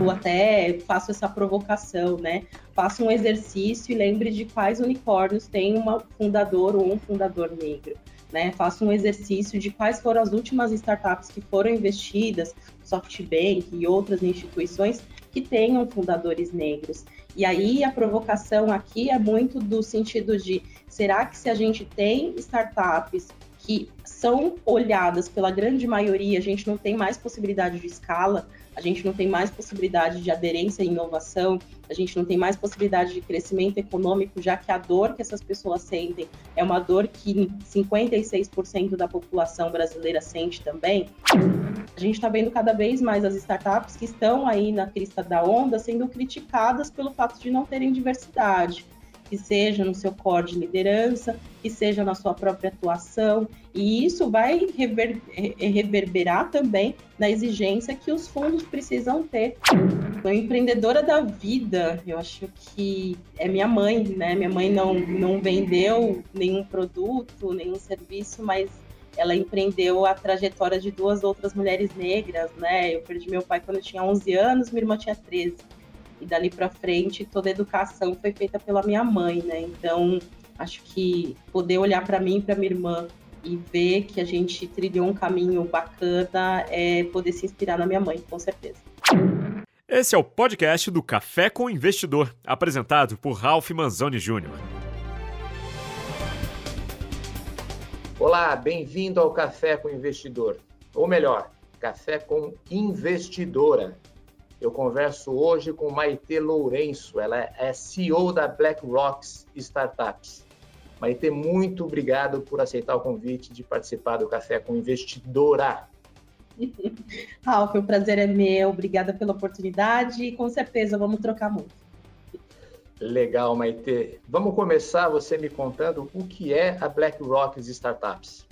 Eu até faço essa provocação, né? Faça um exercício e lembre de quais unicórnios tem um fundador ou um fundador negro. Né? Faça um exercício de quais foram as últimas startups que foram investidas, SoftBank e outras instituições que tenham fundadores negros. E aí a provocação aqui é muito do sentido de será que se a gente tem startups que são olhadas pela grande maioria, a gente não tem mais possibilidade de escala, a gente não tem mais possibilidade de aderência e inovação, a gente não tem mais possibilidade de crescimento econômico, já que a dor que essas pessoas sentem é uma dor que 56% da população brasileira sente também. A gente está vendo cada vez mais as startups que estão aí na crista da onda sendo criticadas pelo fato de não terem diversidade que seja no seu core de liderança, que seja na sua própria atuação, e isso vai rever, reverberar também na exigência que os fundos precisam ter. Sou empreendedora da vida, eu acho que é minha mãe, né? Minha mãe não, não vendeu nenhum produto, nenhum serviço, mas ela empreendeu a trajetória de duas outras mulheres negras, né? Eu perdi meu pai quando eu tinha 11 anos, minha irmã tinha 13 e dali para frente toda a educação foi feita pela minha mãe, né? Então, acho que poder olhar para mim e para minha irmã e ver que a gente trilhou um caminho bacana é poder se inspirar na minha mãe, com certeza. Esse é o podcast do Café com Investidor, apresentado por Ralph Manzoni Jr. Olá, bem-vindo ao Café com Investidor, ou melhor, Café com Investidora eu converso hoje com Maite Lourenço, ela é CEO da BlackRock Startups. Maite, muito obrigado por aceitar o convite de participar do Café com Investidora. Ralf, o prazer é meu, obrigada pela oportunidade e com certeza vamos trocar muito. Legal, Maite. Vamos começar você me contando o que é a BlackRock Startups.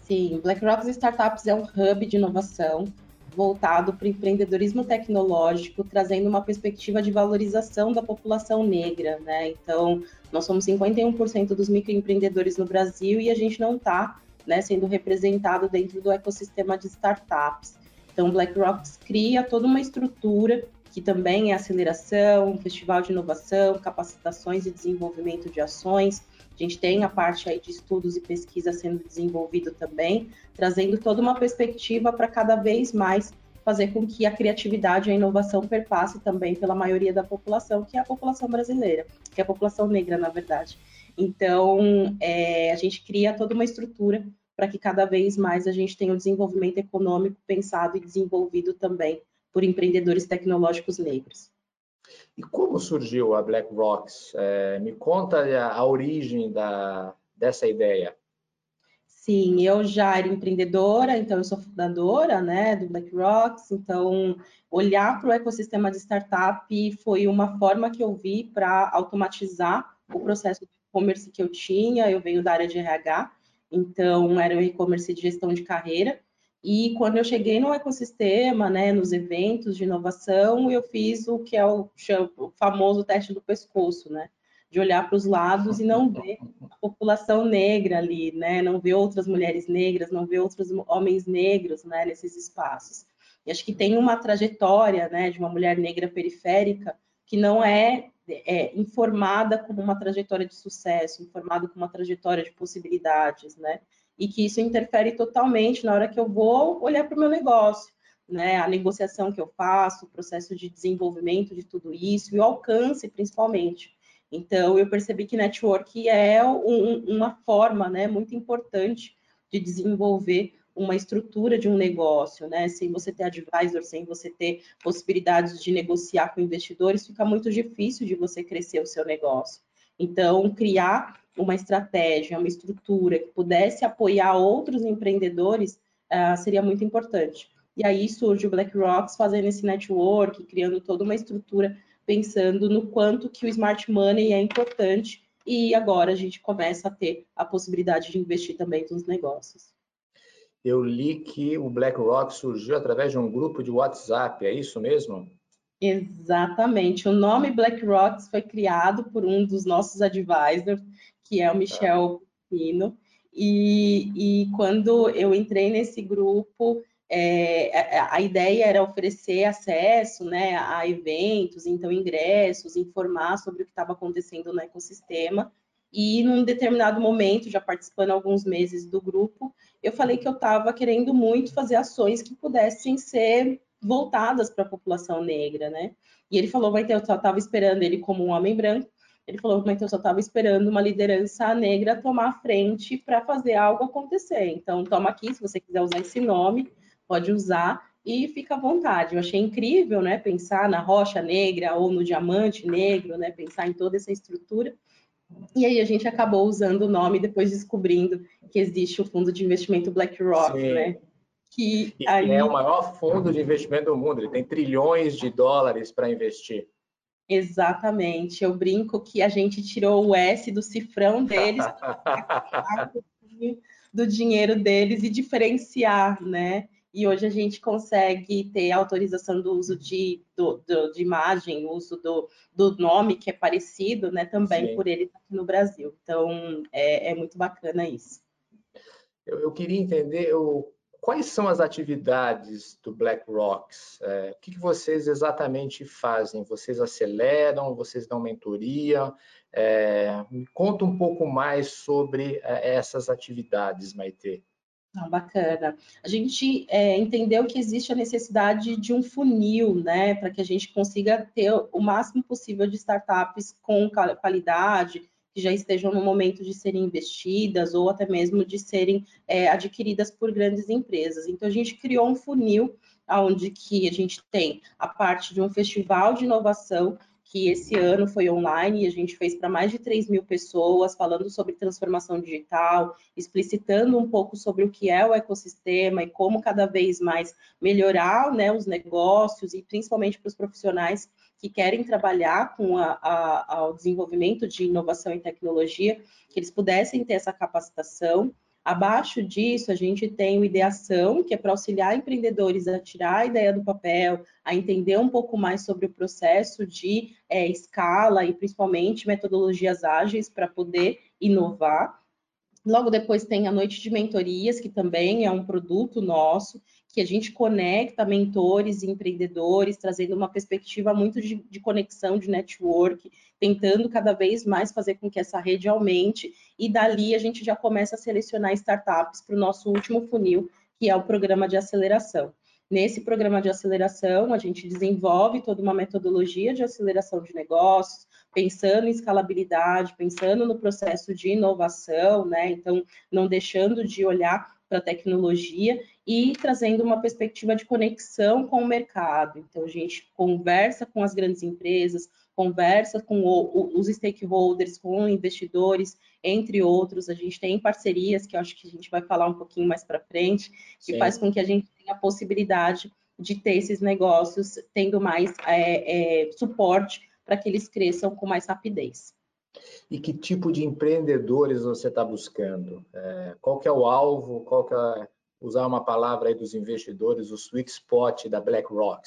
Sim, BlackRock Startups é um hub de inovação voltado para o empreendedorismo tecnológico, trazendo uma perspectiva de valorização da população negra, né? Então, nós somos 51% dos microempreendedores no Brasil e a gente não está né, sendo representado dentro do ecossistema de startups. Então, BlackRock cria toda uma estrutura que também é aceleração, festival de inovação, capacitações e desenvolvimento de ações, a gente tem a parte aí de estudos e pesquisa sendo desenvolvido também, trazendo toda uma perspectiva para cada vez mais fazer com que a criatividade e a inovação perpasse também pela maioria da população, que é a população brasileira, que é a população negra, na verdade. Então, é, a gente cria toda uma estrutura para que cada vez mais a gente tenha o desenvolvimento econômico pensado e desenvolvido também por empreendedores tecnológicos negros. E como surgiu a Black Rocks? É, me conta a, a origem da, dessa ideia. Sim, eu já era empreendedora, então eu sou fundadora né, do Black Rocks, então olhar para o ecossistema de startup foi uma forma que eu vi para automatizar o processo de e-commerce que eu tinha, eu venho da área de RH, então era um e-commerce de gestão de carreira, e quando eu cheguei no ecossistema, né, nos eventos de inovação, eu fiz o que é o, famoso teste do pescoço, né? De olhar para os lados e não ver a população negra ali, né? Não ver outras mulheres negras, não ver outros homens negros, né, nesses espaços. E acho que tem uma trajetória, né, de uma mulher negra periférica que não é, é informada como uma trajetória de sucesso, informada como uma trajetória de possibilidades, né? E que isso interfere totalmente na hora que eu vou olhar para o meu negócio, né? A negociação que eu faço, o processo de desenvolvimento de tudo isso e o alcance, principalmente. Então, eu percebi que network é um, uma forma, né, muito importante de desenvolver uma estrutura de um negócio, né? Sem você ter advisor, sem você ter possibilidades de negociar com investidores, fica muito difícil de você crescer o seu negócio. Então, criar uma estratégia, uma estrutura que pudesse apoiar outros empreendedores uh, seria muito importante. E aí surge o BlackRock fazendo esse network, criando toda uma estrutura, pensando no quanto que o smart money é importante. E agora a gente começa a ter a possibilidade de investir também nos negócios. Eu li que o BlackRock surgiu através de um grupo de WhatsApp, é isso mesmo? Exatamente. O nome BlackRock foi criado por um dos nossos advisors, que é o Michel Pino. E, e quando eu entrei nesse grupo, é, a ideia era oferecer acesso né, a eventos, então ingressos, informar sobre o que estava acontecendo no ecossistema. E num determinado momento, já participando alguns meses do grupo, eu falei que eu estava querendo muito fazer ações que pudessem ser voltadas para a população negra, né? E ele falou, mas eu só estava esperando ele como um homem branco. Ele falou, mas eu só estava esperando uma liderança negra tomar a frente para fazer algo acontecer. Então, toma aqui, se você quiser usar esse nome, pode usar e fica à vontade. Eu achei incrível, né, pensar na rocha negra ou no diamante negro, né, pensar em toda essa estrutura. E aí a gente acabou usando o nome depois descobrindo que existe o fundo de investimento BlackRock, Sim. né? Que aí... é o maior fundo de investimento do mundo, ele tem trilhões de dólares para investir. Exatamente. Eu brinco que a gente tirou o S do cifrão deles do dinheiro deles e diferenciar, né? e hoje a gente consegue ter autorização do uso de, do, do, de imagem, uso do, do nome que é parecido, né, também Sim. por ele aqui no Brasil. Então, é, é muito bacana isso. Eu, eu queria entender o, quais são as atividades do BlackRock? É, o que, que, vocês exatamente fazem? Vocês aceleram? Vocês dão mentoria? É, me conta um pouco mais sobre é, essas atividades, Maite. Ah, bacana. A gente é, entendeu que existe a necessidade de um funil, né, para que a gente consiga ter o máximo possível de startups com qualidade, que já estejam no momento de serem investidas ou até mesmo de serem é, adquiridas por grandes empresas. Então, a gente criou um funil onde que a gente tem a parte de um festival de inovação que esse ano foi online e a gente fez para mais de 3 mil pessoas, falando sobre transformação digital, explicitando um pouco sobre o que é o ecossistema e como cada vez mais melhorar né, os negócios e principalmente para os profissionais que querem trabalhar com o desenvolvimento de inovação e tecnologia, que eles pudessem ter essa capacitação. Abaixo disso, a gente tem o Ideação, que é para auxiliar empreendedores a tirar a ideia do papel, a entender um pouco mais sobre o processo de é, escala e principalmente metodologias ágeis para poder inovar. Logo depois tem a Noite de Mentorias, que também é um produto nosso, que a gente conecta mentores e empreendedores, trazendo uma perspectiva muito de, de, conexão, de network, tentando cada vez mais fazer com que essa rede aumente, e dali a gente já começa a selecionar startups para o nosso último funil, que é o programa de aceleração. Nesse programa de aceleração, a gente desenvolve toda uma metodologia de aceleração de negócios, pensando em escalabilidade, pensando no processo de inovação, né? Então, não deixando de olhar para a tecnologia e trazendo uma perspectiva de conexão com o mercado. Então, a gente conversa com as grandes empresas, conversa com o, os stakeholders, com investidores, entre outros. A gente tem parcerias, que eu acho que a gente vai falar um pouquinho mais para frente, que Sim. faz com que a gente tenha a possibilidade de ter esses negócios tendo mais é, é, suporte para que eles cresçam com mais rapidez. E que tipo de empreendedores você está buscando? É, qual que é o alvo? Qual que é, usar uma palavra aí dos investidores, o sweet spot da BlackRock?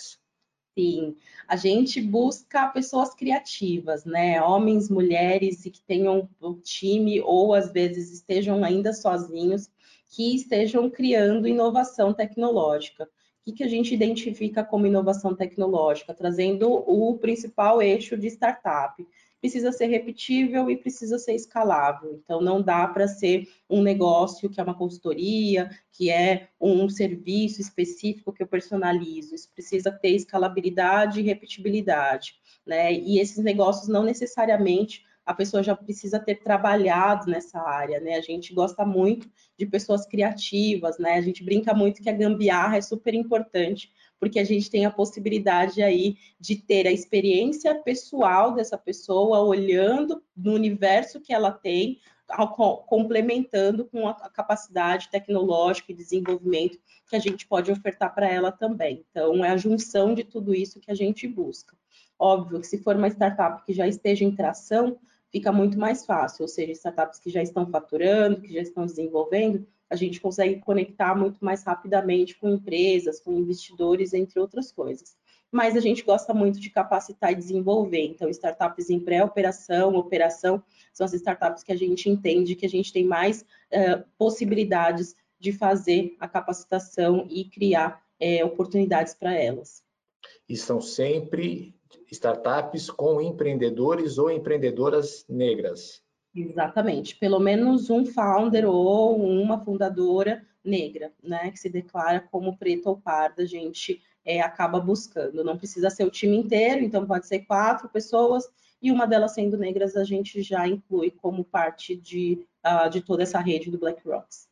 Sim, a gente busca pessoas criativas, né? Homens, mulheres e que tenham um time ou às vezes estejam ainda sozinhos, que estejam criando inovação tecnológica. O que a gente identifica como inovação tecnológica? Trazendo o principal eixo de startup precisa ser repetível e precisa ser escalável. Então, não dá para ser um negócio que é uma consultoria, que é um serviço específico que eu personalizo. Isso precisa ter escalabilidade e repetibilidade. Né? E esses negócios não necessariamente a pessoa já precisa ter trabalhado nessa área, né? A gente gosta muito de pessoas criativas, né? A gente brinca muito que a gambiarra é super importante porque a gente tem a possibilidade aí de ter a experiência pessoal dessa pessoa olhando no universo que ela tem, complementando com a capacidade tecnológica e desenvolvimento que a gente pode ofertar para ela também. Então, é a junção de tudo isso que a gente busca. Óbvio que se for uma startup que já esteja em tração, fica muito mais fácil, ou seja, startups que já estão faturando, que já estão desenvolvendo, a gente consegue conectar muito mais rapidamente com empresas, com investidores, entre outras coisas. Mas a gente gosta muito de capacitar e desenvolver. Então, startups em pré-operação, operação, são as startups que a gente entende que a gente tem mais uh, possibilidades de fazer a capacitação e criar é, oportunidades para elas. E são sempre startups com empreendedores ou empreendedoras negras. Exatamente, pelo menos um founder ou uma fundadora negra, né, que se declara como preta ou parda, a gente é, acaba buscando. Não precisa ser o time inteiro, então pode ser quatro pessoas e uma delas sendo negras a gente já inclui como parte de, uh, de toda essa rede do Black Rocks.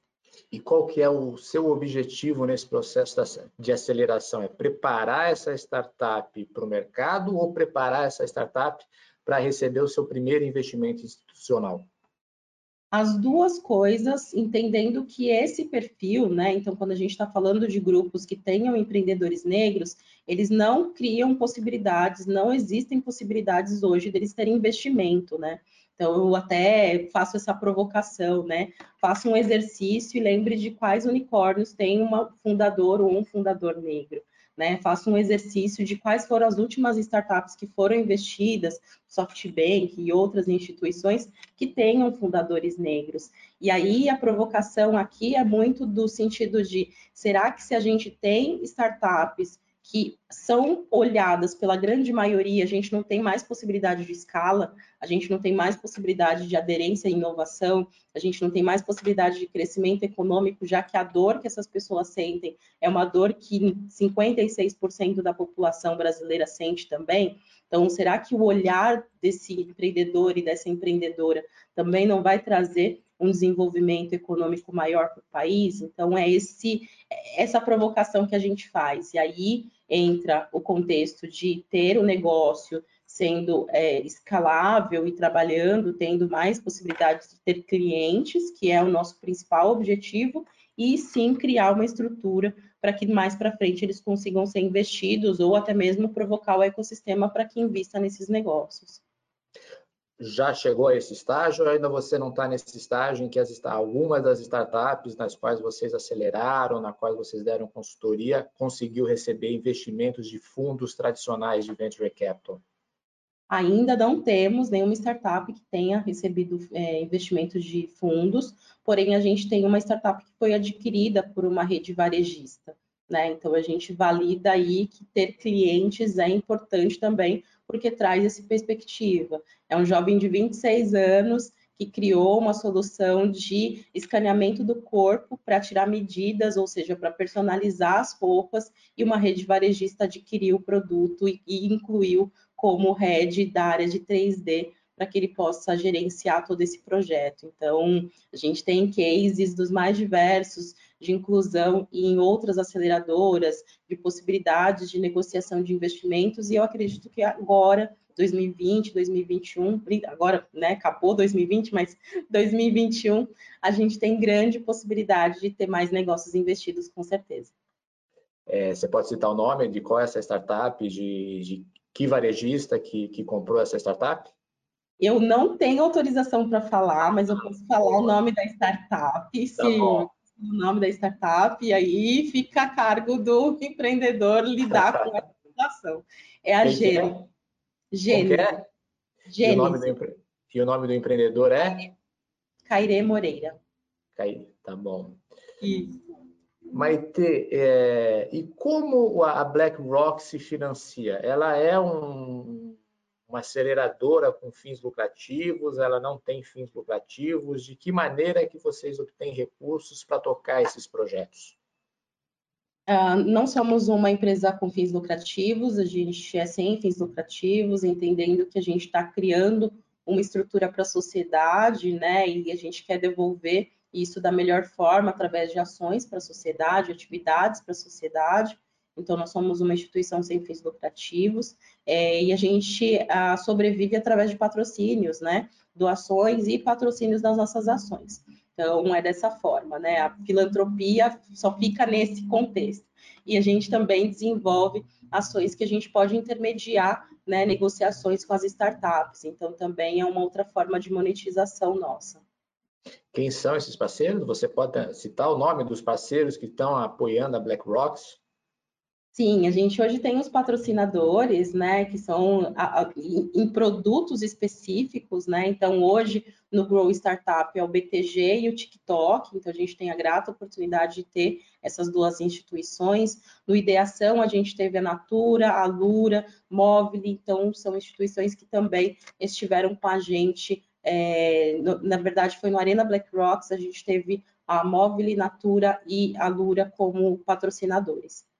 E qual que é o seu objetivo nesse processo de aceleração? É preparar essa startup para o mercado ou preparar essa startup para receber o seu primeiro investimento institucional? As duas coisas, entendendo que esse perfil, né? Então, quando a gente está falando de grupos que tenham empreendedores negros, eles não criam possibilidades, não existem possibilidades hoje deles terem investimento, né? Então, eu até faço essa provocação, né? Faça um exercício e lembre de quais unicórnios tem um fundador ou um fundador negro. Né, faça um exercício de quais foram as últimas startups que foram investidas, SoftBank e outras instituições que tenham fundadores negros. E aí a provocação aqui é muito do sentido de será que se a gente tem startups que são olhadas pela grande maioria, a gente não tem mais possibilidade de escala, a gente não tem mais possibilidade de aderência e inovação, a gente não tem mais possibilidade de crescimento econômico, já que a dor que essas pessoas sentem é uma dor que 56% da população brasileira sente também. Então, será que o olhar desse empreendedor e dessa empreendedora também não vai trazer um desenvolvimento econômico maior para o país? Então, é esse essa provocação que a gente faz. E aí entra o contexto de ter o negócio sendo é, escalável e trabalhando, tendo mais possibilidades de ter clientes, que é o nosso principal objetivo, e sim criar uma estrutura para que mais para frente eles consigam ser investidos ou até mesmo provocar o ecossistema para que invista nesses negócios já chegou a esse estágio ou ainda você não está nesse estágio em que as, algumas das startups nas quais vocês aceleraram, na quais vocês deram consultoria, conseguiu receber investimentos de fundos tradicionais de venture capital? Ainda não temos nenhuma startup que tenha recebido é, investimentos de fundos, porém a gente tem uma startup que foi adquirida por uma rede varejista. Né? Então a gente valida aí que ter clientes é importante também porque traz essa perspectiva. É um jovem de 26 anos que criou uma solução de escaneamento do corpo para tirar medidas, ou seja, para personalizar as roupas, e uma rede varejista adquiriu o produto e, e incluiu como head da área de 3D para que ele possa gerenciar todo esse projeto. Então, a gente tem cases dos mais diversos de inclusão em outras aceleradoras, de possibilidades de negociação de investimentos, e eu acredito que agora, 2020, 2021, agora, né, acabou 2020, mas 2021, a gente tem grande possibilidade de ter mais negócios investidos, com certeza. É, você pode citar o nome de qual é essa startup, de, de que varejista que, que comprou essa startup? Eu não tenho autorização para falar, mas eu posso falar o nome da startup, tá se o nome da startup, e aí fica a cargo do empreendedor lidar com essa situação. É a Gênesis. É? Gênesis. É? E, o nome do, e o nome do empreendedor é? Caire Moreira. Caire, tá bom. Isso. Maite, é, e como a BlackRock se financia? Ela é um, uma aceleradora com fins lucrativos, ela não tem fins lucrativos. De que maneira é que vocês obtêm recursos para tocar esses projetos? Uh, não somos uma empresa com fins lucrativos, a gente é sem fins lucrativos, entendendo que a gente está criando uma estrutura para a sociedade, né? E a gente quer devolver isso da melhor forma através de ações para a sociedade, atividades para a sociedade. Então, nós somos uma instituição sem fins lucrativos é, e a gente a, sobrevive através de patrocínios, né? Doações e patrocínios das nossas ações. Então, é dessa forma, né? A filantropia só fica nesse contexto. E a gente também desenvolve ações que a gente pode intermediar, né? Negociações com as startups. Então, também é uma outra forma de monetização nossa. Quem são esses parceiros? Você pode citar o nome dos parceiros que estão apoiando a BlackRock? Sim, a gente hoje tem os patrocinadores, né, que são a, a, em, produtos específicos, né, então hoje no Grow Startup é o BTG e o TikTok, então a gente tem a grata oportunidade de ter essas duas instituições. No Ideação a gente teve a Natura, a Lura, Móvel, então são instituições que também estiveram com a gente, é, no, na verdade foi no Arena Black Rocks, a gente teve a Móvel, Natura e a Lura como patrocinadores.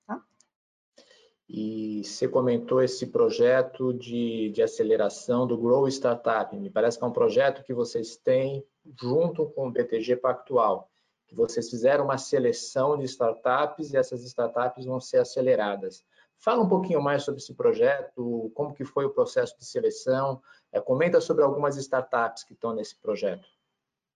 E você comentou esse projeto de, de aceleração do Grow Startup. Me parece que é um projeto que vocês têm junto com o BTG Pactual, que vocês fizeram uma seleção de startups e essas startups vão ser aceleradas. Fala um pouquinho mais sobre esse projeto, como que foi o processo de seleção, é, comenta sobre algumas startups que estão nesse projeto.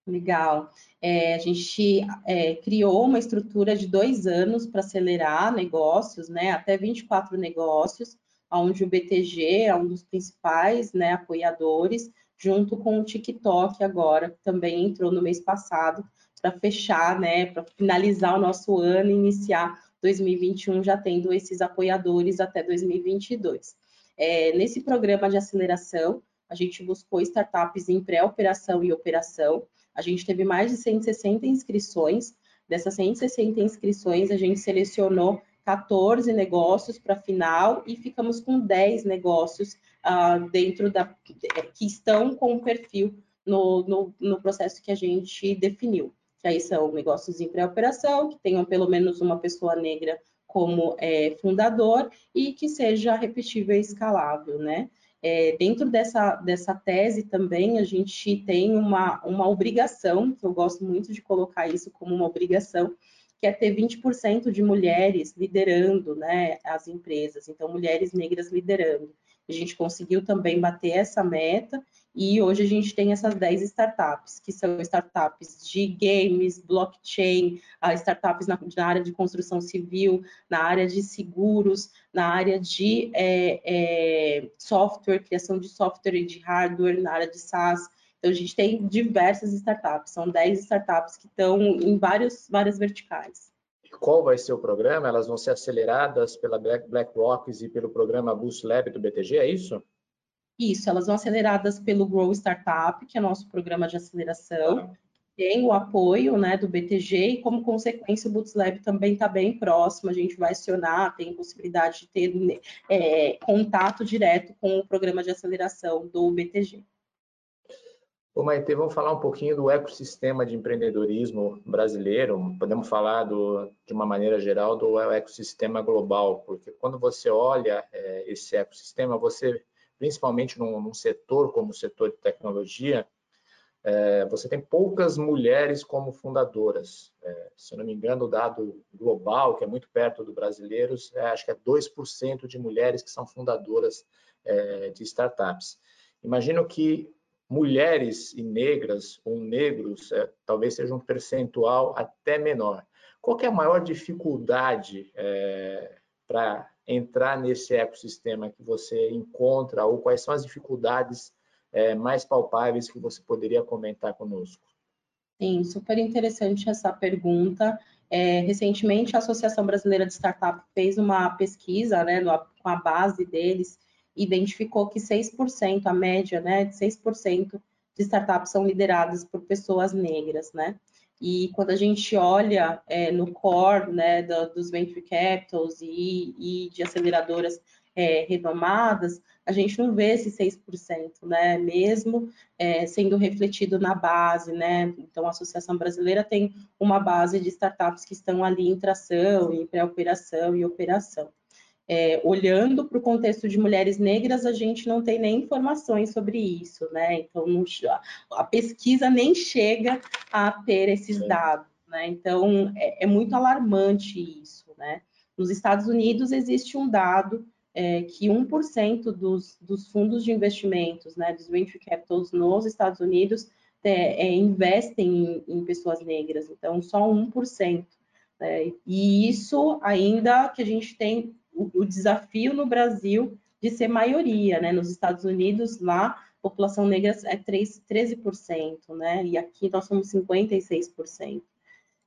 Legal. É, a gente é, criou uma estrutura de dois anos para acelerar negócios, né, até 24 negócios, onde o BTG é um dos principais né, apoiadores, junto com o TikTok agora, que também entrou no mês passado, para fechar, né, para finalizar o nosso ano e iniciar 2021 já tendo esses apoiadores até 2022. É, nesse programa de aceleração, a gente buscou startups em pré-operação e operação, a gente teve mais de 160 inscrições. Dessas 160 inscrições, a gente selecionou 14 negócios para final e ficamos com 10 negócios uh, dentro da que estão com o perfil no, no, no, processo que a gente definiu. Que aí são negócios em pré-operação, que tenham pelo menos uma pessoa negra como é, fundador e que seja repetível e escalável, né? É, dentro dessa, dessa tese também, a gente tem uma, uma obrigação, que eu gosto muito de colocar isso como uma obrigação, que é ter 20% de mulheres liderando né, as empresas, então, mulheres negras liderando. A gente conseguiu também bater essa meta e hoje a gente tem essas 10 startups, que são startups de games, blockchain, ah, startups na, área de construção civil, na área de seguros, na área de é, é, software, criação de software e de hardware, na área de SaaS. Então, a gente tem diversas startups, são 10 startups que estão em vários, várias verticais. Qual vai ser o programa? Elas vão ser aceleradas pela BlackRock e pelo programa Boost Lab do BTG, é isso? Isso, elas vão aceleradas pelo Grow Startup, que é nosso programa de aceleração. Tem o apoio né, do BTG e, como consequência, o Bootslab também está bem próximo. A gente vai acionar, tem possibilidade de ter é, contato direto com o programa de aceleração do BTG. Ô Maite, vamos falar um pouquinho do ecossistema de empreendedorismo brasileiro. Podemos falar do, de uma maneira geral do ecossistema global, porque quando você olha é, esse ecossistema, você principalmente num, num setor como o setor de tecnologia, é, você tem poucas mulheres como fundadoras. É, se eu não me engano, o dado global, que é muito perto do brasileiros, é, acho que é 2% de mulheres que são fundadoras é, de startups. Imagino que mulheres e negras ou negros é, talvez seja um percentual até menor. Qual é a maior dificuldade é, para entrar nesse ecossistema que você encontra ou quais são as dificuldades é, mais palpáveis que você poderia comentar conosco? Sim, super interessante essa pergunta. É, recentemente, a Associação Brasileira de Startup fez uma pesquisa né, no, com a base deles, identificou que 6%, a média né, de 6% de startups são lideradas por pessoas negras, né? E quando a gente olha é, no core né, do, dos venture capitals e, e de aceleradoras é, renomadas, a gente não vê esse 6%, né? Mesmo é, sendo refletido na base, né? Então, a Associação Brasileira tem uma base de startups que estão ali em tração, em pré-operação e operação é, olhando para o contexto de mulheres negras, a gente não tem nem informações sobre isso, né? Então, não, a pesquisa nem chega a ter esses dados, né? Então, é, é muito alarmante isso, né? Nos Estados Unidos, existe um dado é, que 1% dos, dos fundos de investimentos, né, dos venture capitals nos Estados Unidos, é, é, investem em, em, pessoas negras, então só 1%. Né? E isso ainda que a gente tem o, desafio no Brasil de ser maioria, né? Nos Estados Unidos, lá, a população negra é 3, 13%, né? E aqui nós somos 56%.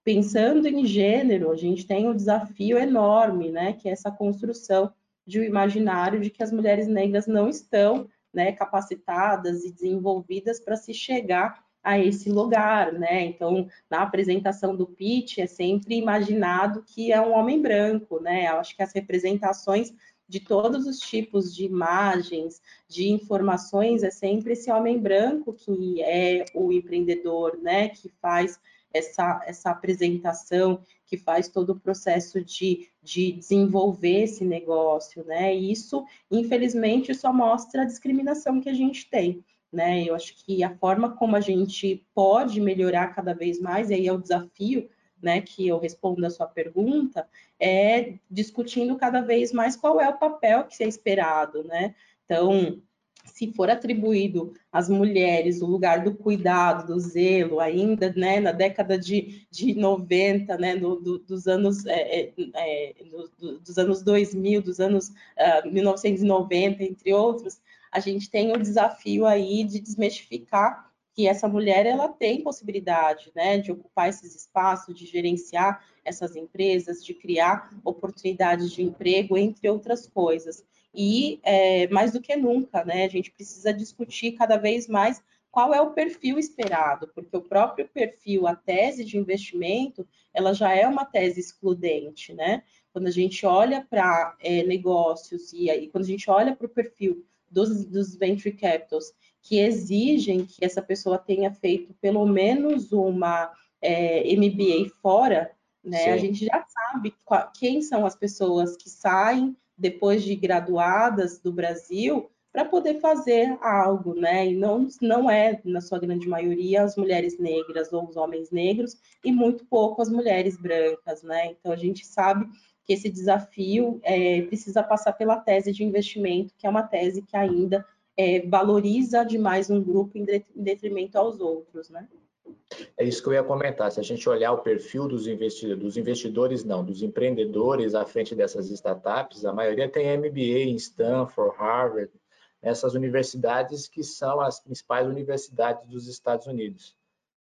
pensando em gênero, a gente tem um desafio enorme, né, que é essa construção de um imaginário de que as mulheres negras não estão né, capacitadas e desenvolvidas para se chegar a esse lugar, né? Então, na apresentação do pitch é sempre imaginado que é um homem branco, né? Eu acho que as representações de todos os tipos de imagens, de informações, é sempre esse homem branco que é o empreendedor, né? Que faz essa, essa apresentação, que faz todo o processo de, de desenvolver esse negócio, né? Isso, infelizmente, só mostra a discriminação que a gente tem. Né? Eu acho que a forma como a gente pode melhorar cada vez mais, e aí é o desafio né, que eu respondo a sua pergunta, é discutindo cada vez mais qual é o papel que é esperado, né? Então, se for atribuído às mulheres o lugar do cuidado, do zelo, ainda né, na década de, de 90, né, do, do, dos, anos, é, é, é do, dos anos 2000, dos anos uh, ah, 1990, entre outros, a gente tem o desafio aí de desmistificar que essa mulher ela tem possibilidade né, de ocupar esses espaços, de gerenciar essas empresas, de criar oportunidades de emprego, entre outras coisas. E é, mais do que nunca, né, a gente precisa discutir cada vez mais qual é o perfil esperado, porque o próprio perfil, a tese de investimento, ela já é uma tese excludente, né? Quando a gente olha para é, negócios e aí quando a gente olha para o perfil dos, dos venture capitals que exigem que essa pessoa tenha feito pelo menos uma é, MBA fora, né? A gente já sabe quem são as pessoas que saem depois de graduadas do Brasil para poder fazer algo, né? E não, não é, na sua grande maioria, as mulheres negras ou os homens negros, e muito pouco as mulheres brancas, né? Então a gente sabe que esse desafio é, precisa passar pela tese de investimento, que é uma tese que ainda é, valoriza demais um grupo em detrimento aos outros, né? É isso que eu ia comentar. Se a gente olhar o perfil dos investidores, dos investidores não, dos empreendedores à frente dessas startups, a maioria tem MBA em Stanford, Harvard, essas universidades que são as principais universidades dos Estados Unidos.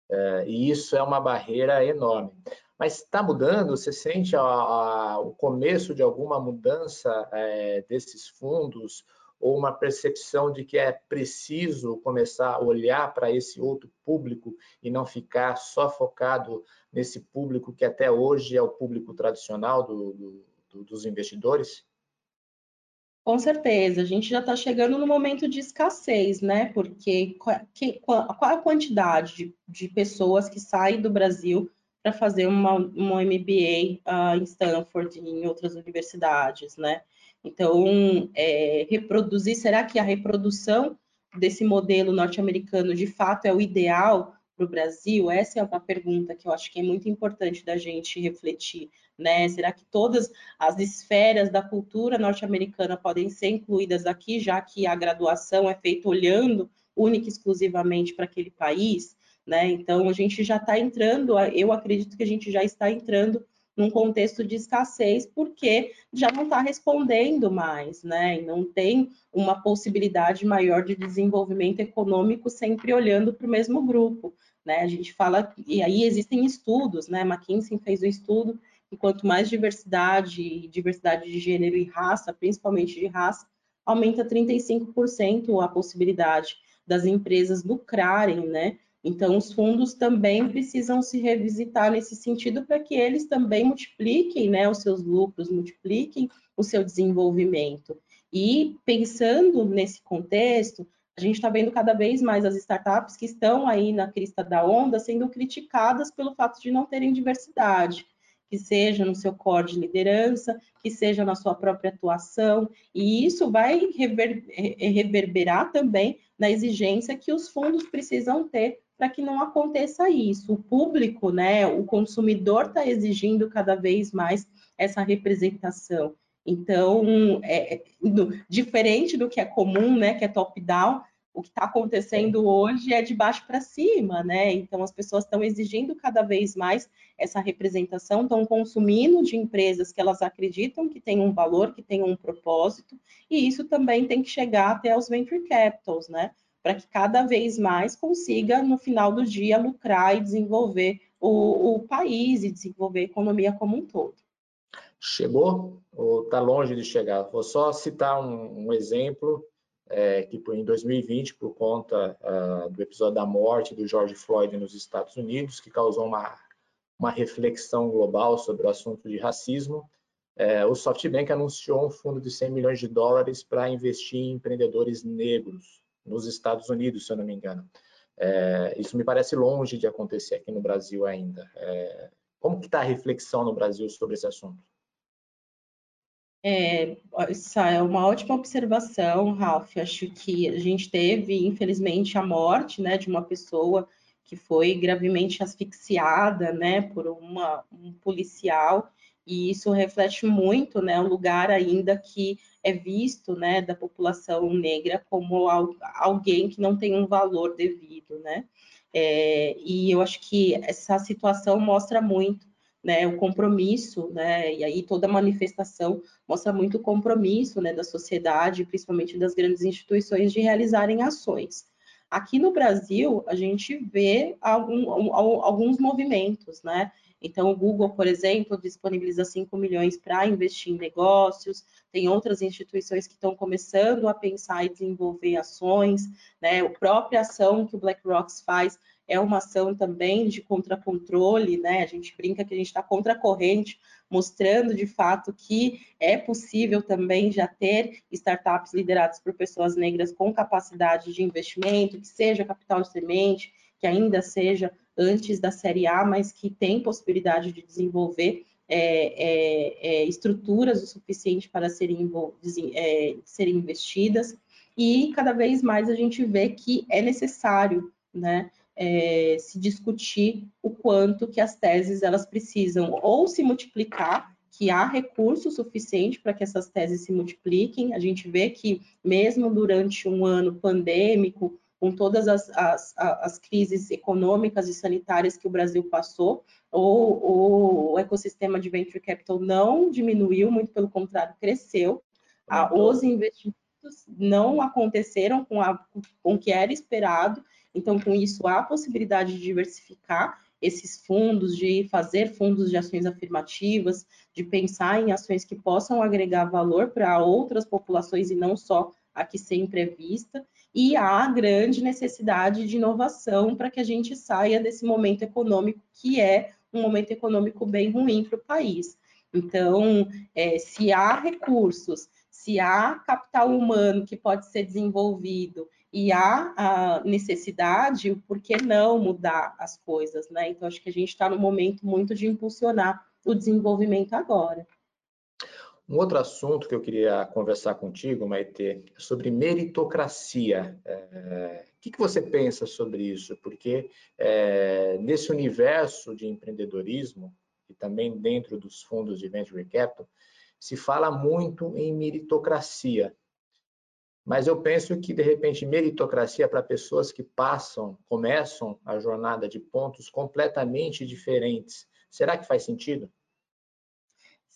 É, e isso é uma barreira enorme. Mas está mudando? Você sente a, a, o começo de alguma mudança é, desses fundos ou uma percepção de que é preciso começar a olhar para esse outro público e não ficar só focado nesse público que até hoje é o público tradicional do, do, do, dos investidores? Com certeza, a gente já está chegando no momento de escassez, né? Porque qual, qual a quantidade de, de, pessoas que saem do Brasil para fazer uma, uma MBA uh, ah, em Stanford em outras universidades, né? Então, é, reproduzir, será que a reprodução desse modelo norte-americano de fato é o ideal para o Brasil? Essa é uma pergunta que eu acho que é muito importante da gente refletir, né? Será que todas as esferas da cultura norte-americana podem ser incluídas aqui, já que a graduação é feita olhando única e exclusivamente para aquele país? Né? Então, a gente já está entrando, eu acredito que a gente já está entrando num contexto de escassez, porque já não está respondendo mais, né? E não tem uma possibilidade maior de desenvolvimento econômico sempre olhando para o mesmo grupo, né? A gente fala, e aí existem estudos, né? McKinsey fez um estudo que quanto mais diversidade, diversidade de gênero e raça, principalmente de raça, aumenta 35% a possibilidade das empresas lucrarem, né? Então, os fundos também precisam se revisitar nesse sentido para que eles também multipliquem né, os seus lucros, multipliquem o seu desenvolvimento. E pensando nesse contexto, a gente está vendo cada vez mais as startups que estão aí na crista da onda sendo criticadas pelo fato de não terem diversidade, que seja no seu core de liderança, que seja na sua própria atuação, e isso vai rever, reverberar também na exigência que os fundos precisam ter para que não aconteça isso. O público, né, o consumidor está exigindo cada vez mais essa representação. Então, é, é, diferente do que é comum, né, que é top-down, o que está acontecendo hoje é de baixo para cima, né? Então, as pessoas estão exigindo cada vez mais essa representação, estão consumindo de empresas que elas acreditam que têm um valor, que têm um propósito, e isso também tem que chegar até os venture capitals, né? Para que cada vez mais consiga, no final do dia, lucrar e desenvolver o, o país e desenvolver a economia como um todo. Chegou ou está longe de chegar? Vou só citar um, um exemplo é, que em 2020, por conta uh, do episódio da morte do George Floyd nos Estados Unidos, que causou uma, uma reflexão global sobre o assunto de racismo, é, o SoftBank anunciou um fundo de 100 milhões de dólares para investir em empreendedores negros nos Estados Unidos, se eu não me engano. É, isso me parece longe de acontecer aqui no Brasil ainda. É, como que está a reflexão no Brasil sobre esse assunto? É, essa é uma ótima observação, Ralph. Acho que a gente teve, infelizmente, a morte né, de uma pessoa que foi gravemente asfixiada né, por uma, um policial, e isso reflete muito né, o lugar ainda que é visto né, da população negra como alguém que não tem um valor devido. Né? É, e eu acho que essa situação mostra muito né, o compromisso, né, e aí toda manifestação mostra muito o compromisso né, da sociedade, principalmente das grandes instituições, de realizarem ações. Aqui no Brasil, a gente vê algum, alguns movimentos, né? Então, o Google, por exemplo, disponibiliza 5 milhões para investir em negócios, tem outras instituições que estão começando a pensar e desenvolver ações, né? A própria ação que o BlackRock faz é uma ação também de contracontrole, né? A gente brinca que a gente está contra a corrente, mostrando de fato que é possível também já ter startups lideradas por pessoas negras com capacidade de investimento, que seja capital de semente, que ainda seja antes da série A, mas que tem possibilidade de desenvolver é, é, é, estruturas o suficiente para serem, é, serem investidas, e cada vez mais a gente vê que é necessário né, é, se discutir o quanto que as teses elas precisam ou se multiplicar, que há recurso suficiente para que essas teses se multipliquem. A gente vê que mesmo durante um ano pandêmico, com todas as, as, as crises econômicas e sanitárias que o Brasil passou, o, o ecossistema de venture capital não diminuiu, muito pelo contrário, cresceu. os investimentos não aconteceram com, a, com o que era esperado, então, com isso, há a possibilidade de diversificar esses fundos, de fazer fundos de ações afirmativas, de pensar em ações que possam agregar valor para outras populações e não só a que sempre é vista. E há grande necessidade de inovação para que a gente saia desse momento econômico que é um momento econômico bem ruim para o país. Então, é, se há recursos, se há capital humano que pode ser desenvolvido e há a necessidade, por que não mudar as coisas, né? Então, acho que a gente está no momento muito de impulsionar o desenvolvimento agora. Um outro assunto que eu queria conversar contigo, Maite, é sobre meritocracia. É, o que, que, você pensa sobre isso? Porque é, nesse universo de empreendedorismo, e também dentro dos fundos de venture capital, se fala muito em meritocracia. Mas eu penso que, de repente, meritocracia para pessoas que passam, começam a jornada de pontos completamente diferentes. Será que faz sentido?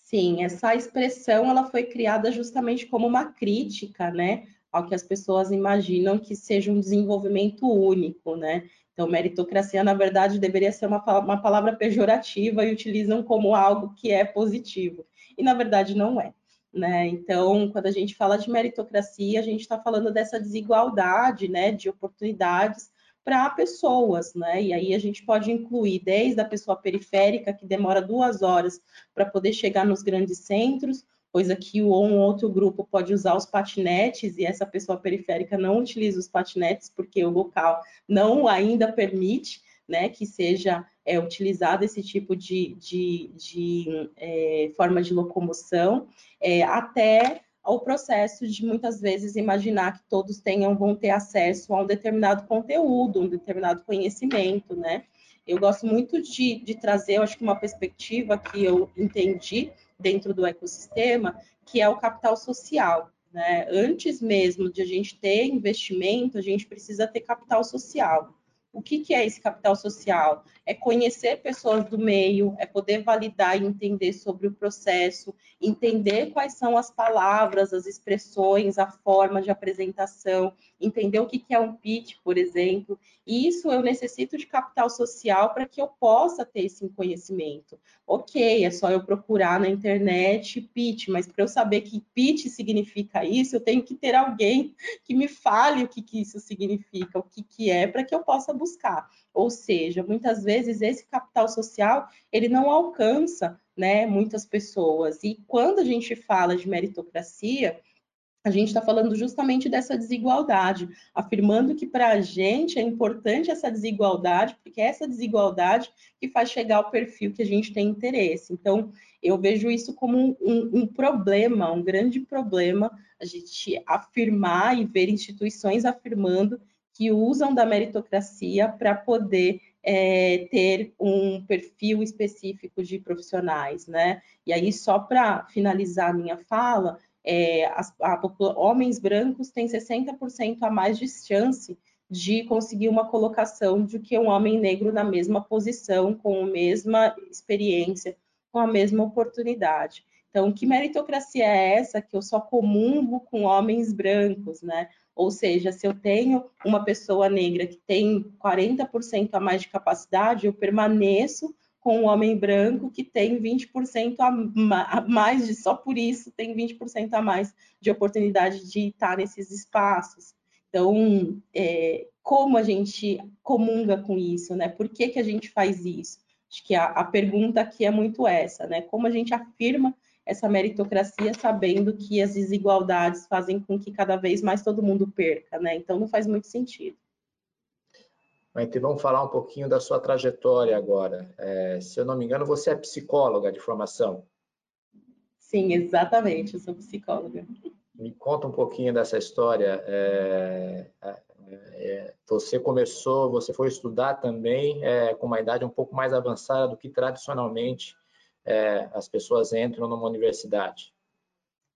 Sim, essa expressão ela foi criada justamente como uma crítica, né, ao que as pessoas imaginam que seja um desenvolvimento único, né? Então, meritocracia, na verdade, deveria ser uma, uma palavra pejorativa e utilizam como algo que é positivo. E, na verdade, não é. Né? Então, quando a gente fala de meritocracia, a gente está falando dessa desigualdade né, de oportunidades para pessoas, né? E aí a gente pode incluir desde a pessoa periférica, que demora duas horas para poder chegar nos grandes centros, coisa que o um outro grupo pode usar os patinetes e essa pessoa periférica não utiliza os patinetes porque o local não ainda permite, né, que seja é, utilizado esse tipo de, de, de é, forma de locomoção, é, até ao processo de muitas vezes imaginar que todos tenham vão ter acesso a um determinado conteúdo, um determinado conhecimento, né? Eu gosto muito de, de trazer, eu acho que uma perspectiva que eu entendi dentro do ecossistema, que é o capital social. Né? Antes mesmo de a gente ter investimento, a gente precisa ter capital social. O que, que, é esse capital social? É conhecer pessoas do meio, é poder validar e entender sobre o processo, entender quais são as palavras, as expressões, a forma de apresentação, entender o que é um pitch, por exemplo. Isso eu necessito de capital social para que eu possa ter esse conhecimento. Ok, é só eu procurar na internet pitch, mas para eu saber que pitch significa isso, eu tenho que ter alguém que me fale o que, que isso significa, o que, que é, para que eu possa buscar. Ou seja, muitas vezes esse capital social ele não alcança né, muitas pessoas. E quando a gente fala de meritocracia, a gente está falando justamente dessa desigualdade, afirmando que para a gente é importante essa desigualdade, porque é essa desigualdade que faz chegar ao perfil que a gente tem interesse. Então, eu vejo isso como um, um, um problema, um grande problema, a gente afirmar e ver instituições afirmando que usam da meritocracia para poder é, ter um perfil específico de profissionais, né? E aí, só para finalizar a minha fala, é, as, a, homens brancos têm 60% a mais de chance de conseguir uma colocação do que um homem negro na mesma posição, com a mesma experiência, com a mesma oportunidade. Então, que meritocracia é essa que eu só comungo com homens brancos, né? Ou seja, se eu tenho uma pessoa negra que tem 40% a mais de capacidade, eu permaneço com um homem branco que tem 20% a mais, de, só por isso tem 20% a mais de oportunidade de estar nesses espaços. Então, é, como a gente comunga com isso, né? Por que, que a gente faz isso? Acho que a, a pergunta aqui é muito essa, né? Como a gente afirma essa meritocracia sabendo que as desigualdades fazem com que cada vez mais todo mundo perca, né? Então, não faz muito sentido. Maite, vamos falar um pouquinho da sua trajetória agora. É, se eu não me engano, você é psicóloga de formação. Sim, exatamente, eu sou psicóloga. Me conta um pouquinho dessa história. É, é, é você começou, você foi estudar também é, com uma idade um pouco mais avançada do que tradicionalmente é, as pessoas entram numa universidade.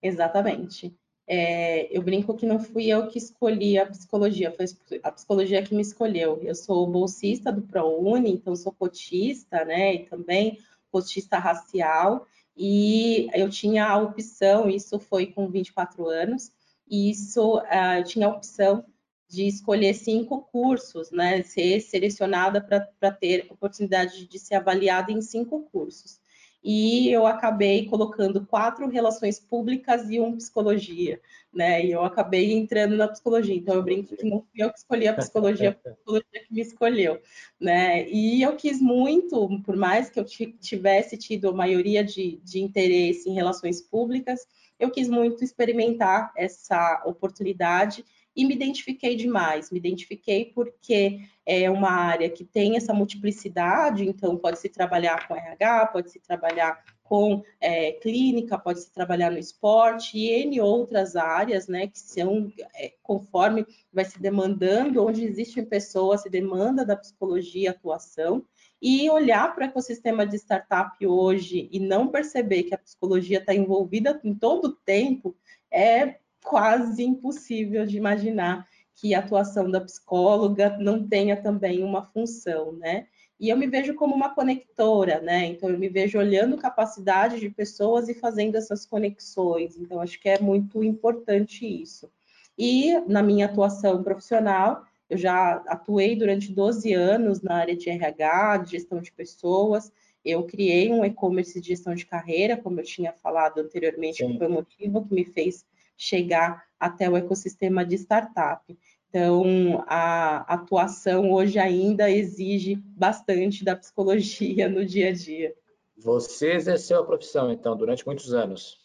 Exatamente. É, eu brinco que não fui eu que escolhi a psicologia, foi a psicologia que me escolheu. Eu sou bolsista do ProUni, então sou cotista, né, e também cotista racial, e eu tinha a opção, isso foi com 24 anos, e isso uh, eu tinha a opção de escolher cinco cursos, né, ser selecionada para ter oportunidade de ser avaliada em cinco cursos e eu acabei colocando quatro relações públicas e um psicologia, né? E eu acabei entrando na psicologia. Então eu brinco que não fui eu que escolhi a psicologia, a psicologia que me escolheu, né? E eu quis muito, por mais que eu tivesse tido a maioria de, de interesse em relações públicas, eu quis muito experimentar essa oportunidade e me identifiquei demais. Me identifiquei porque é uma área que tem essa multiplicidade, então pode-se trabalhar com RH, pode-se trabalhar com é, clínica, pode-se trabalhar no esporte e N outras áreas, né, que são, é, conforme vai se demandando, onde existem pessoas, se demanda da psicologia atuação, e olhar para o ecossistema de startup hoje e não perceber que a psicologia está envolvida em todo o tempo é quase impossível de imaginar que a atuação da psicóloga não tenha também uma função, né? E eu me vejo como uma conectora, né? Então eu me vejo olhando capacidade de pessoas e fazendo essas conexões. Então acho que é muito importante isso. E na minha atuação profissional, eu já atuei durante 12 anos na área de RH, de gestão de pessoas. Eu criei um e-commerce de gestão de carreira, como eu tinha falado anteriormente, Sim. que foi o motivo que me fez chegar até o ecossistema de startup. Então, a atuação hoje ainda exige bastante da psicologia no dia a dia. Você exerceu a profissão, então, durante muitos anos?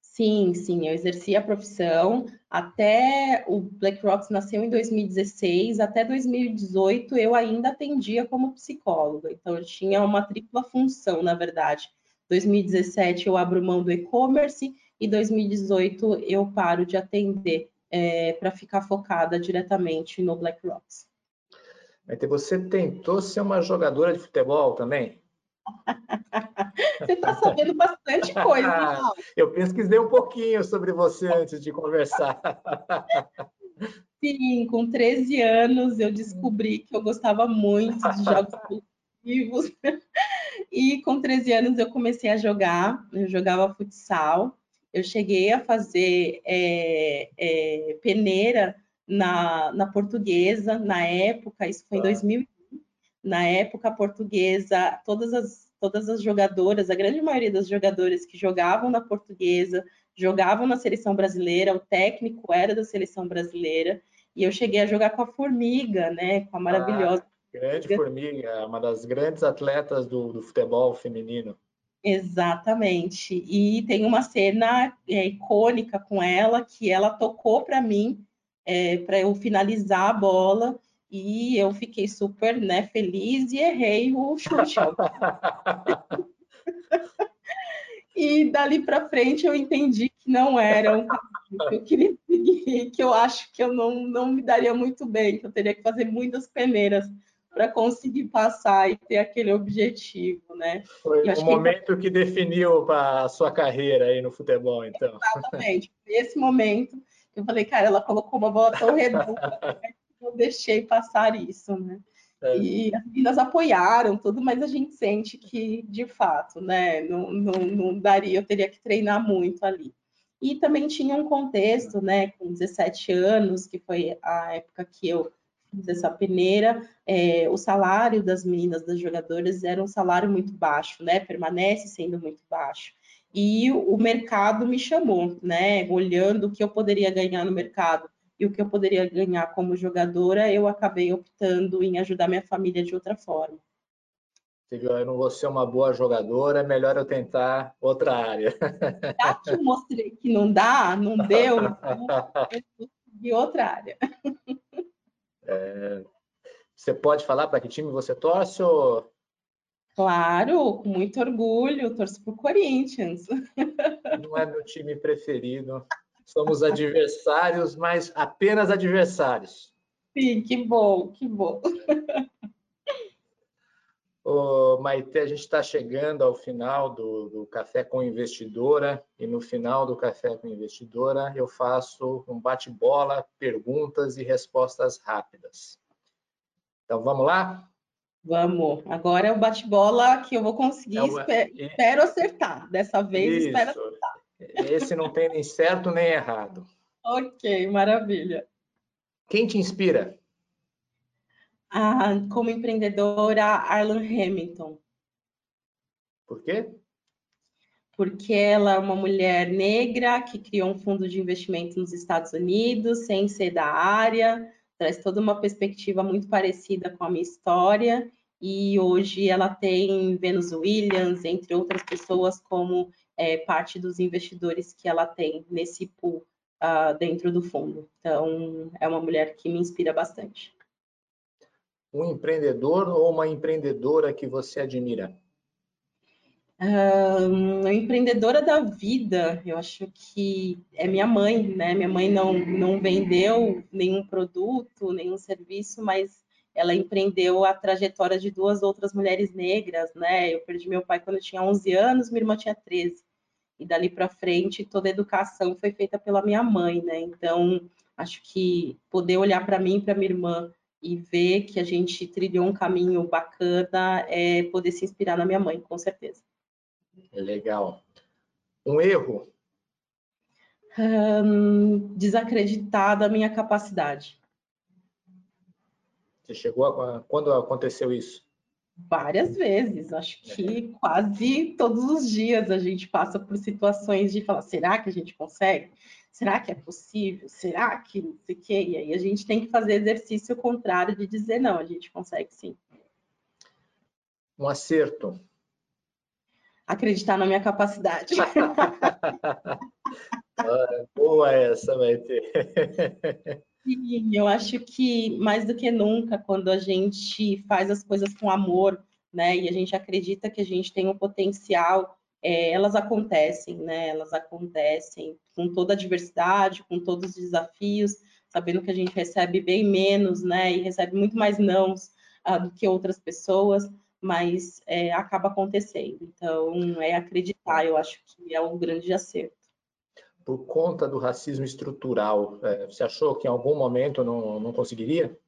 Sim, sim, eu exerci a profissão até o BlackRock nasceu em 2016, até 2018 eu ainda atendia como psicóloga, então eu tinha uma tripla função, na verdade. 2017 eu abro mão do e-commerce e 2018 eu paro de atender é, para ficar focada diretamente no Black Rocks. Você tentou ser uma jogadora de futebol também? você está sabendo bastante coisa. eu pesquisei um pouquinho sobre você antes de conversar. Sim, com 13 anos eu descobri que eu gostava muito de jogos objetivos. E com 13 anos eu comecei a jogar, eu jogava futsal, eu cheguei a fazer é, é, peneira na, na portuguesa, na época, isso foi em 2001, na época portuguesa, todas as, todas as jogadoras, a grande maioria das jogadoras que jogavam na portuguesa, jogavam na seleção brasileira, o técnico era da seleção brasileira, e eu cheguei a jogar com a Formiga, né, com a maravilhosa. Ah, grande Formiga, uma das grandes atletas do, do futebol feminino. Exatamente. E tem uma cena é, icônica com ela que ela tocou para mim é, para eu finalizar a bola e eu fiquei super né, feliz e errei o chute. e dali para frente eu entendi que não era um que eu queria seguir, que eu acho que eu não, não me daria muito bem, que eu teria que fazer muitas peneiras para conseguir passar e ter aquele objetivo, né? Foi o momento que... que definiu para a sua carreira aí no futebol, então. Exatamente. Esse momento eu falei, cara, ela colocou uma bola tão redonda que eu deixei passar isso, né? É. E as meninas apoiaram tudo, mas a gente sente que, de fato, né, não, não, não daria, eu teria que treinar muito ali. E também tinha um contexto, né, com 17 anos, que foi a época que eu essa peneira, é, o salário das meninas, das jogadoras, era um salário muito baixo, né, permanece sendo muito baixo e o mercado me chamou, né? Olhando o que eu poderia ganhar no mercado e o que eu poderia ganhar como jogadora, eu acabei optando em ajudar minha família de outra forma. Eu não vou ser uma boa jogadora, é melhor eu tentar outra área. Já que eu mostrei que não dá, não deu, então eu segui outra área. É, você pode falar para que time você torce ou Claro, com muito orgulho, torço pro Corinthians. Não é meu time preferido. Somos adversários, mas apenas adversários. Sim, que bom, que bom. Ô, Maite, a gente está chegando ao final do, do, Café com Investidora e no final do Café com Investidora eu faço um bate-bola, perguntas e respostas rápidas. Então vamos lá? Vamos. Agora é o bate-bola que eu vou conseguir. É espero acertar. Dessa vez, Isso. espero acertar. Esse não tem nem certo nem errado. ok, maravilha. Quem te inspira? Ah, como empreendedora, Arlan Hamilton. Por quê? Porque ela é uma mulher negra que criou um fundo de investimento nos Estados Unidos, sem ser da área, traz toda uma perspectiva muito parecida com a minha história e hoje ela tem Venus Williams, entre outras pessoas, como é, parte dos investidores que ela tem nesse pool uh, dentro do fundo. Então, é uma mulher que me inspira bastante. Um empreendedor ou uma empreendedora que você admira? Um, empreendedora da vida, eu acho que é minha mãe, né? Minha mãe não, não vendeu nenhum produto, nenhum serviço, mas ela empreendeu a trajetória de duas outras mulheres negras, né? Eu perdi meu pai quando eu tinha 11 anos, minha irmã tinha 13. E dali para frente, toda a educação foi feita pela minha mãe, né? Então, acho que poder olhar para mim e para minha irmã e ver que a gente trilhou um caminho bacana é poder se inspirar na minha mãe, com certeza. Legal. Um erro? Um, desacreditar da minha capacidade. Você chegou a, quando aconteceu isso? Várias vezes, acho que é. quase todos os dias a gente passa por situações de falar: será que a gente consegue? Será que é possível? Será que não sei o quê? E aí a gente tem que fazer exercício contrário de dizer: não, a gente consegue sim. Um acerto. Acreditar na minha capacidade. ah, boa essa, vai ter. Sim, eu acho que mais do que nunca, quando a gente faz as coisas com amor, né, e a gente acredita que a gente tem um potencial, é, elas acontecem, né, elas acontecem com toda a diversidade, com todos os desafios, sabendo que a gente recebe bem menos, né, e recebe muito mais nãos uh, do que outras pessoas, mas é, acaba acontecendo. Então, é acreditar, eu acho que é um grande acerto por conta do racismo estrutural, é, você achou que em algum momento não, não conseguiria?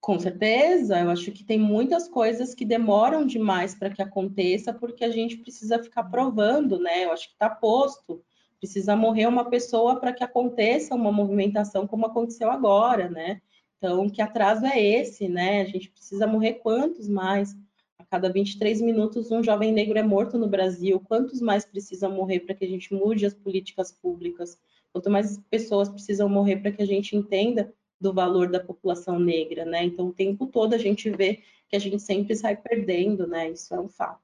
Com certeza, eu acho que tem muitas coisas que demoram demais para que aconteça, porque a gente precisa ficar provando, né? Eu acho que está posto. Precisa morrer uma pessoa para que aconteça uma movimentação como aconteceu agora, né? Então, que atraso é esse, né? A gente precisa morrer quantos mais? A cada 23 minutos, um jovem negro é morto no Brasil. Quantos mais precisam morrer para que a gente mude as políticas públicas? Quanto mais pessoas precisam morrer para que a gente entenda do valor da população negra, né? Então, o tempo todo a gente vê que a gente sempre sai perdendo, né? Isso é um fato.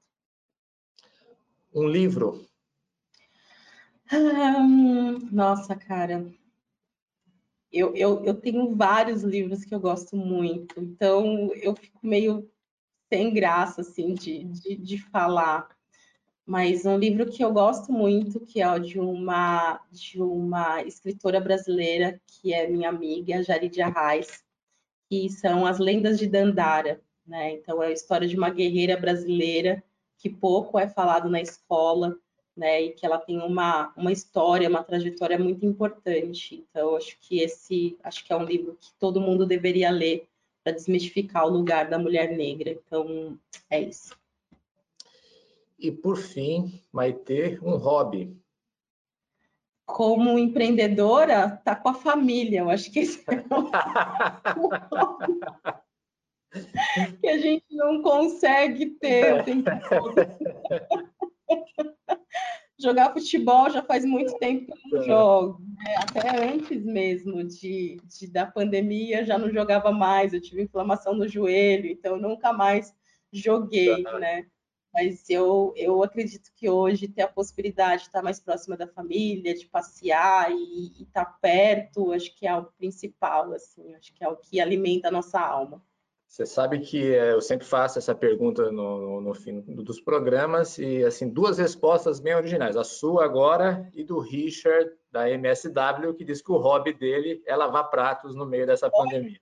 Um livro. Hum, nossa, cara. Eu, eu, eu tenho vários livros que eu gosto muito, então eu fico meio sem graça, assim, de, de, de falar mas um livro que eu gosto muito, que é de uma, de uma escritora brasileira, que é minha amiga, Jarid Arraes, que são As Lendas de Dandara. Né? Então, é a história de uma guerreira brasileira que pouco é falado na escola, né? E que ela tem uma, uma história, uma trajetória muito importante. Então, acho que esse, acho que é um livro que todo mundo deveria ler para desmistificar o lugar da mulher negra. Então, é isso. E, por fim, vai ter um hobby. Como empreendedora, tá com a família. Eu acho que esse é um que a gente não consegue ter o tempo todo. Jogar futebol já faz muito tempo que eu não jogo. Né? Até antes mesmo de, de, da pandemia, já não jogava mais. Eu tive inflamação no joelho, então eu nunca mais joguei, né? Mas eu, eu acredito que hoje ter a possibilidade de estar mais próxima da família, de passear e, e estar perto, acho que é o principal, assim, acho que é o que alimenta a nossa alma. Você sabe que é, eu sempre faço essa pergunta no, no, fim dos programas e assim duas respostas bem originais, a sua agora e do Richard da MSW que diz que o hobby dele é lavar pratos no meio dessa pandemia.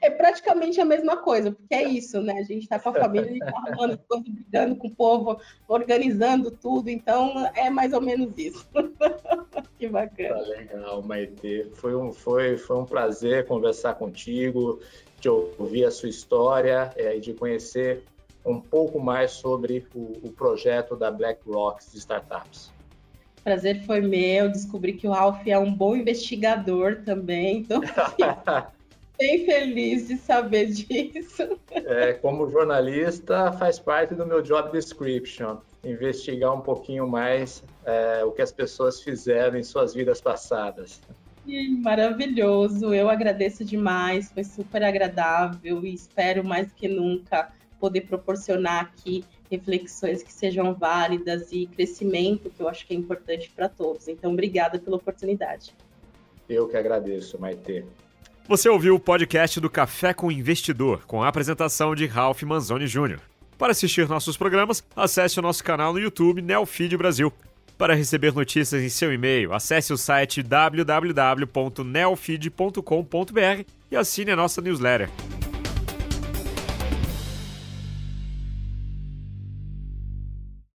É praticamente a mesma coisa, porque é isso, né? A gente está com a família, tá arrumando coisa, brigando com o povo, organizando tudo, então é mais ou menos isso. que bacana. Tá legal, Maite. Foi um, foi, foi um prazer conversar contigo, de ouvir a sua história é, e de conhecer um pouco mais sobre o, o projeto da Black Rocks de Startups. Prazer foi meu, descobri que o Ralph é um bom investigador também, então bem feliz de saber disso. É, como jornalista, faz parte do meu job description investigar um pouquinho mais é, o que as pessoas fizeram em suas vidas passadas. Maravilhoso, eu agradeço demais, foi super agradável e espero mais que nunca poder proporcionar aqui reflexões que sejam válidas e crescimento, que eu acho que é importante para todos. Então, obrigada pela oportunidade. Eu que agradeço, Maite. Você ouviu o podcast do Café com Investidor, com a apresentação de Ralph Manzoni Jr. Para assistir nossos programas, acesse o nosso canal no YouTube Neofeed Brasil. Para receber notícias em seu e-mail, acesse o site www.neofeed.com.br e assine a nossa newsletter.